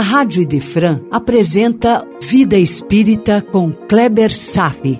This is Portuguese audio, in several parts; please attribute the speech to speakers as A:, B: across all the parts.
A: A Rádio Idefran apresenta Vida Espírita com Kleber Safi.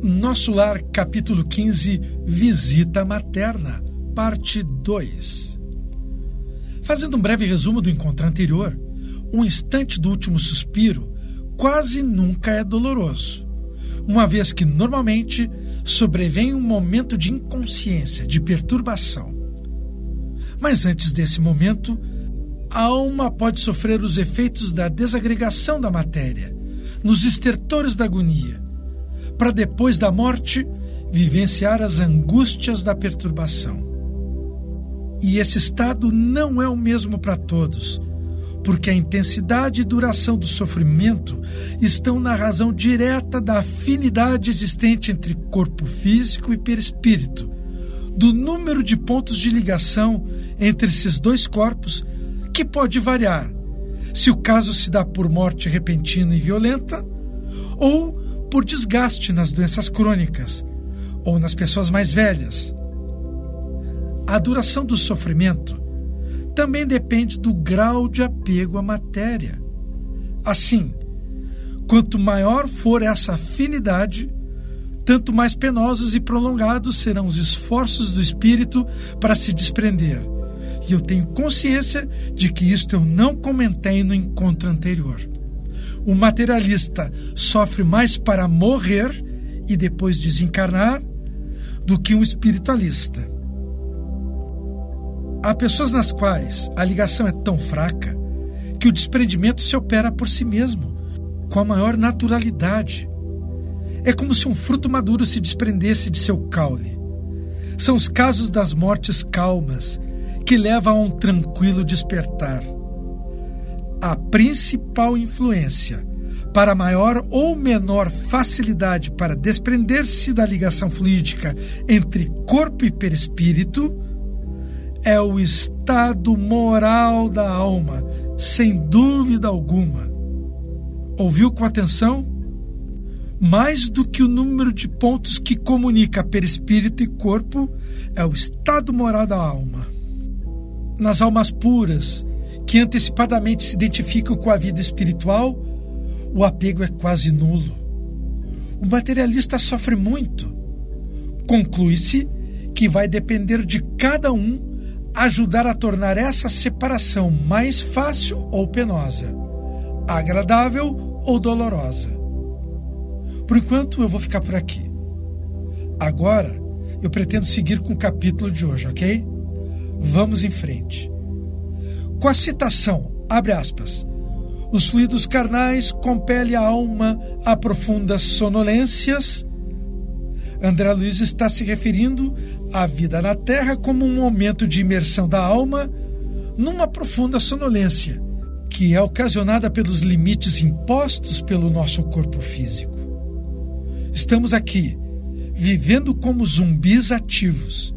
B: Nosso Lar, capítulo 15, Visita Materna, parte 2. Fazendo um breve resumo do encontro anterior, um instante do último suspiro quase nunca é doloroso, uma vez que normalmente sobrevém um momento de inconsciência, de perturbação. Mas antes desse momento, a alma pode sofrer os efeitos da desagregação da matéria, nos estertores da agonia, para depois da morte vivenciar as angústias da perturbação. E esse estado não é o mesmo para todos, porque a intensidade e duração do sofrimento estão na razão direta da afinidade existente entre corpo físico e perispírito, do número de pontos de ligação entre esses dois corpos, que pode variar, se o caso se dá por morte repentina e violenta, ou por desgaste nas doenças crônicas, ou nas pessoas mais velhas. A duração do sofrimento também depende do grau de apego à matéria. Assim, quanto maior for essa afinidade, tanto mais penosos e prolongados serão os esforços do espírito para se desprender. E eu tenho consciência de que isto eu não comentei no encontro anterior. O materialista sofre mais para morrer e depois desencarnar do que um espiritualista. Há pessoas nas quais a ligação é tão fraca que o desprendimento se opera por si mesmo, com a maior naturalidade. É como se um fruto maduro se desprendesse de seu caule. São os casos das mortes calmas que levam a um tranquilo despertar. A principal influência para maior ou menor facilidade para desprender-se da ligação fluídica entre corpo e perispírito é o estado moral da alma, sem dúvida alguma. Ouviu com atenção? Mais do que o número de pontos que comunica perispírito e corpo, é o estado moral da alma. Nas almas puras, que antecipadamente se identificam com a vida espiritual, o apego é quase nulo. O materialista sofre muito. Conclui-se que vai depender de cada um ajudar a tornar essa separação mais fácil ou penosa, agradável ou dolorosa. Por enquanto eu vou ficar por aqui. Agora eu pretendo seguir com o capítulo de hoje, ok? Vamos em frente. Com a citação, abre aspas, os fluidos carnais compelem a alma a profundas sonolências André Luiz está se referindo à vida na Terra como um momento de imersão da alma numa profunda sonolência, que é ocasionada pelos limites impostos pelo nosso corpo físico. Estamos aqui, vivendo como zumbis ativos,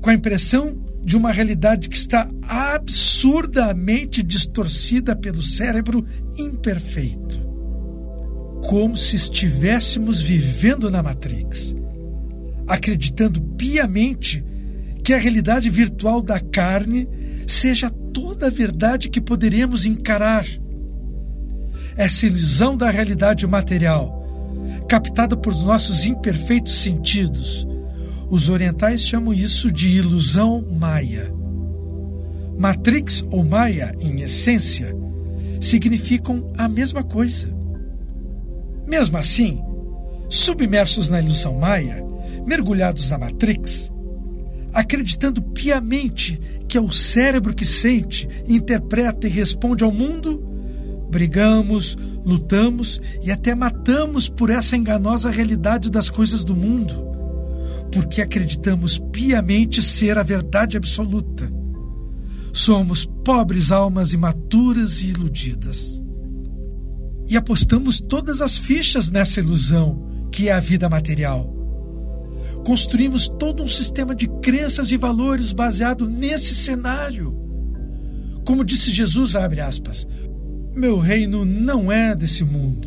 B: com a impressão de uma realidade que está absurdamente distorcida pelo cérebro imperfeito como se estivéssemos vivendo na Matrix, acreditando piamente que a realidade virtual da carne seja toda a verdade que poderíamos encarar. Essa ilusão da realidade material, captada por nossos imperfeitos sentidos, os orientais chamam isso de ilusão maia. Matrix ou Maia, em essência, significam a mesma coisa. Mesmo assim, submersos na ilusão maia, mergulhados na Matrix, acreditando piamente que é o cérebro que sente, interpreta e responde ao mundo, brigamos, lutamos e até matamos por essa enganosa realidade das coisas do mundo, porque acreditamos piamente ser a verdade absoluta. Somos pobres almas imaturas e iludidas e apostamos todas as fichas nessa ilusão que é a vida material. Construímos todo um sistema de crenças e valores baseado nesse cenário. Como disse Jesus, abre aspas, meu reino não é desse mundo.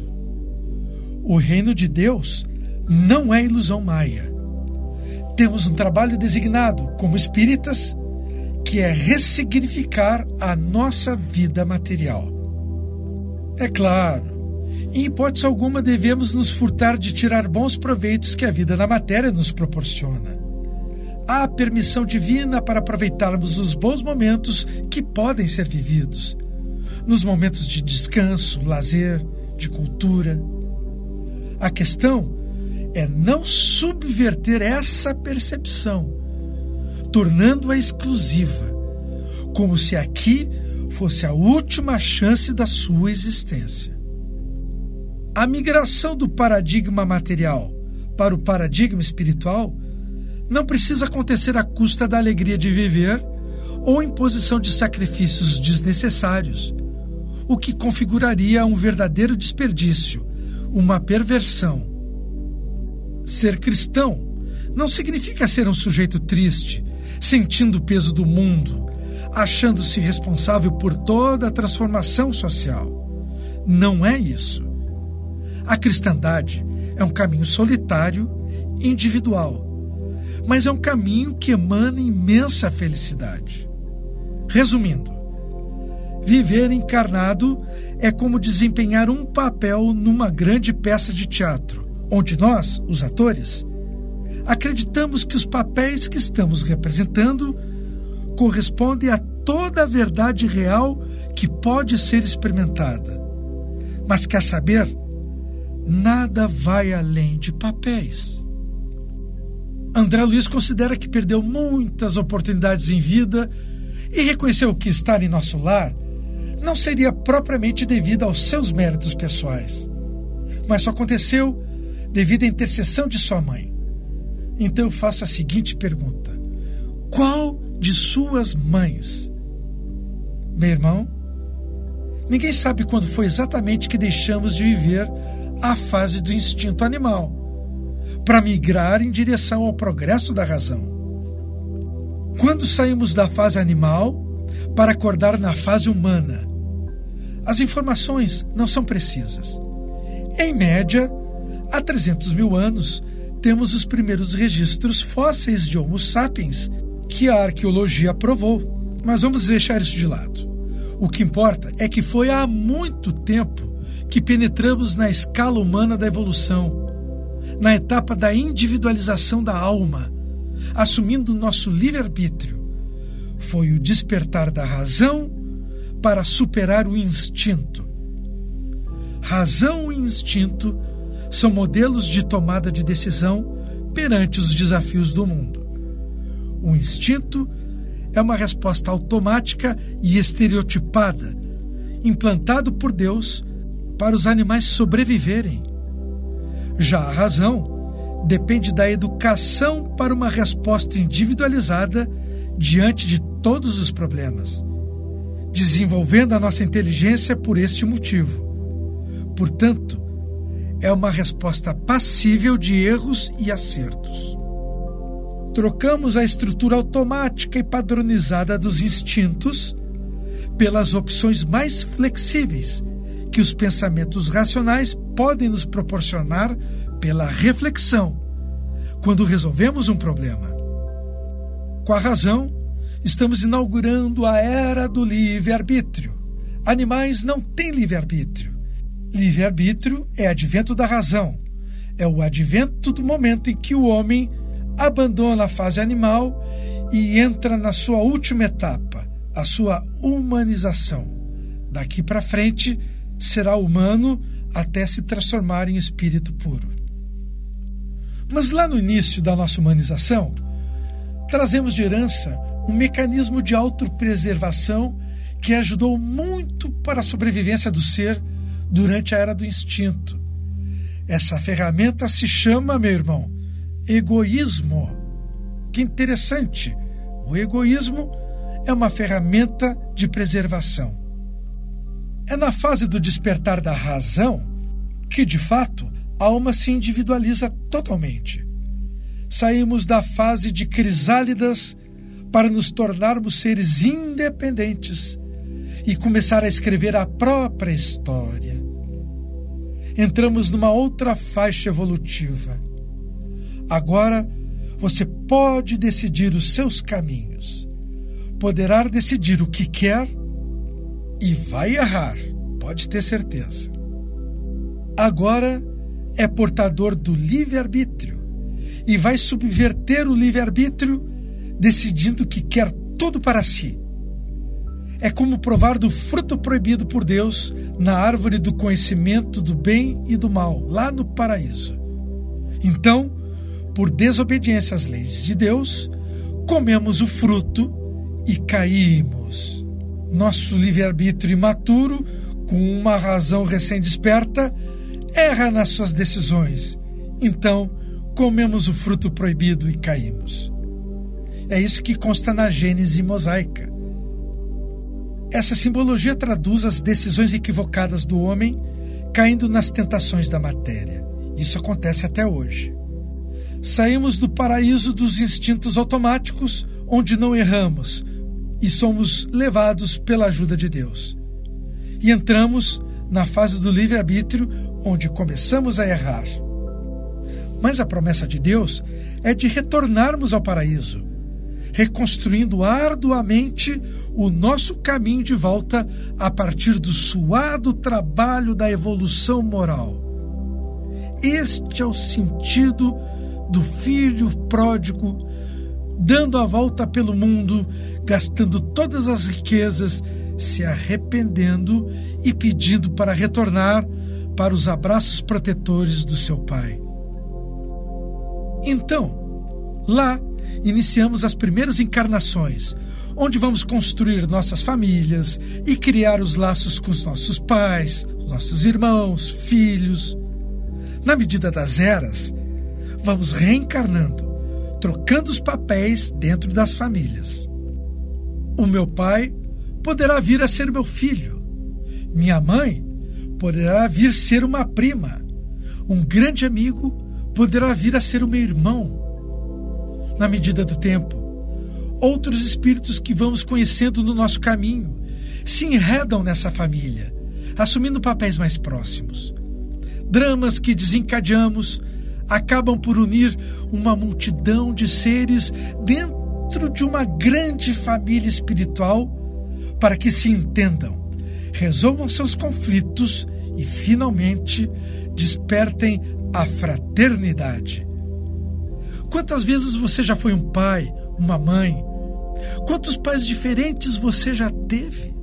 B: O reino de Deus não é ilusão maia. Temos um trabalho designado como espíritas que é ressignificar a nossa vida material. É claro, em hipótese alguma devemos nos furtar de tirar bons proveitos que a vida na matéria nos proporciona. Há permissão divina para aproveitarmos os bons momentos que podem ser vividos, nos momentos de descanso, lazer, de cultura. A questão é não subverter essa percepção, tornando-a exclusiva, como se aqui fosse a última chance da sua existência. A migração do paradigma material para o paradigma espiritual não precisa acontecer à custa da alegria de viver ou imposição de sacrifícios desnecessários, o que configuraria um verdadeiro desperdício, uma perversão. Ser cristão não significa ser um sujeito triste, sentindo o peso do mundo, achando-se responsável por toda a transformação social. Não é isso. A cristandade é um caminho solitário, individual, mas é um caminho que emana imensa felicidade. Resumindo, viver encarnado é como desempenhar um papel numa grande peça de teatro, onde nós, os atores, acreditamos que os papéis que estamos representando correspondem a toda a verdade real que pode ser experimentada. Mas quer saber? Nada vai além de papéis. André Luiz considera que perdeu muitas oportunidades em vida e reconheceu que estar em nosso lar não seria propriamente devido aos seus méritos pessoais, mas só aconteceu devido à intercessão de sua mãe. Então eu faço a seguinte pergunta: Qual de suas mães? Meu irmão, ninguém sabe quando foi exatamente que deixamos de viver a fase do instinto animal para migrar em direção ao progresso da razão. Quando saímos da fase animal para acordar na fase humana, as informações não são precisas. Em média, há 300 mil anos, temos os primeiros registros fósseis de Homo sapiens que a arqueologia provou. Mas vamos deixar isso de lado. O que importa é que foi há muito tempo que penetramos na escala humana da evolução na etapa da individualização da alma, assumindo nosso livre-arbítrio. Foi o despertar da razão para superar o instinto. Razão e instinto são modelos de tomada de decisão perante os desafios do mundo. O instinto é uma resposta automática e estereotipada, implantado por Deus para os animais sobreviverem já a razão depende da educação para uma resposta individualizada diante de todos os problemas, desenvolvendo a nossa inteligência por este motivo. Portanto, é uma resposta passível de erros e acertos. Trocamos a estrutura automática e padronizada dos instintos pelas opções mais flexíveis que os pensamentos racionais podem nos proporcionar pela reflexão quando resolvemos um problema. Com a razão, estamos inaugurando a era do livre-arbítrio. Animais não têm livre-arbítrio. Livre-arbítrio é advento da razão. É o advento do momento em que o homem abandona a fase animal e entra na sua última etapa, a sua humanização. Daqui para frente, será humano até se transformar em espírito puro. Mas lá no início da nossa humanização, trazemos de herança um mecanismo de autopreservação que ajudou muito para a sobrevivência do ser durante a era do instinto. Essa ferramenta se chama, meu irmão, egoísmo. Que interessante! O egoísmo é uma ferramenta de preservação. É na fase do despertar da razão que, de fato, a alma se individualiza totalmente. Saímos da fase de crisálidas para nos tornarmos seres independentes e começar a escrever a própria história. Entramos numa outra faixa evolutiva. Agora você pode decidir os seus caminhos. Poderá decidir o que quer e vai errar, pode ter certeza. Agora é portador do livre-arbítrio e vai subverter o livre-arbítrio decidindo que quer tudo para si. É como provar do fruto proibido por Deus na árvore do conhecimento do bem e do mal, lá no paraíso. Então, por desobediência às leis de Deus, comemos o fruto e caímos. Nosso livre-arbítrio imaturo, com uma razão recém-desperta, erra nas suas decisões. Então, comemos o fruto proibido e caímos. É isso que consta na Gênese mosaica. Essa simbologia traduz as decisões equivocadas do homem caindo nas tentações da matéria. Isso acontece até hoje. Saímos do paraíso dos instintos automáticos, onde não erramos, e somos levados pela ajuda de Deus. E entramos na fase do livre-arbítrio, onde começamos a errar. Mas a promessa de Deus é de retornarmos ao paraíso, reconstruindo arduamente o nosso caminho de volta a partir do suado trabalho da evolução moral. Este é o sentido do filho pródigo, dando a volta pelo mundo, gastando todas as riquezas, se arrependendo e pedindo para retornar para os abraços protetores do seu pai. Então, lá iniciamos as primeiras encarnações, onde vamos construir nossas famílias e criar os laços com os nossos pais, os nossos irmãos, filhos. Na medida das eras, vamos reencarnando, trocando os papéis dentro das famílias. O meu pai poderá vir a ser meu filho. Minha mãe poderá vir ser uma prima. Um grande amigo poderá vir a ser o meu irmão. Na medida do tempo, outros espíritos que vamos conhecendo no nosso caminho se enredam nessa família, assumindo papéis mais próximos. Dramas que desencadeamos acabam por unir uma multidão de seres dentro de uma grande família espiritual para que se entendam, resolvam seus conflitos e finalmente despertem a fraternidade. Quantas vezes você já foi um pai, uma mãe? Quantos pais diferentes você já teve?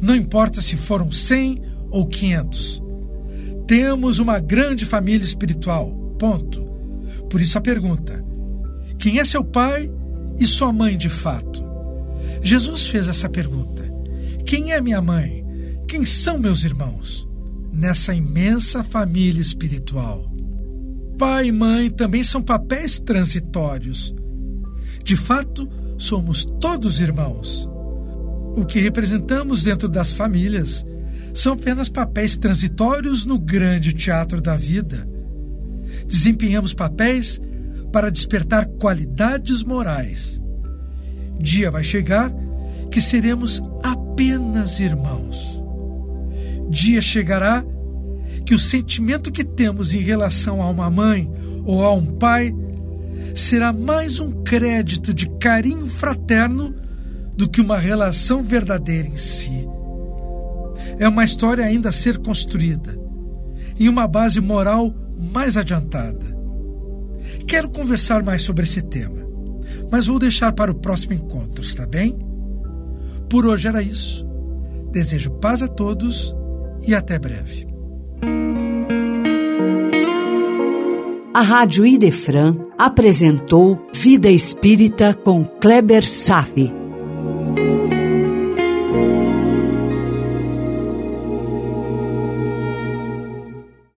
B: Não importa se foram 100 ou 500. Temos uma grande família espiritual Ponto. Por isso a pergunta: quem é seu pai e sua mãe de fato? Jesus fez essa pergunta: quem é minha mãe? Quem são meus irmãos? Nessa imensa família espiritual. Pai e mãe também são papéis transitórios. De fato, somos todos irmãos. O que representamos dentro das famílias são apenas papéis transitórios no grande teatro da vida desempenhamos papéis para despertar qualidades morais. Dia vai chegar que seremos apenas irmãos. Dia chegará que o sentimento que temos em relação a uma mãe ou a um pai será mais um crédito de carinho fraterno do que uma relação verdadeira em si. É uma história ainda a ser construída, em uma base moral mais adiantada. Quero conversar mais sobre esse tema, mas vou deixar para o próximo encontro, está bem? Por hoje era isso. Desejo paz a todos e até breve.
A: A Rádio Idefran apresentou Vida Espírita com Kleber Safi.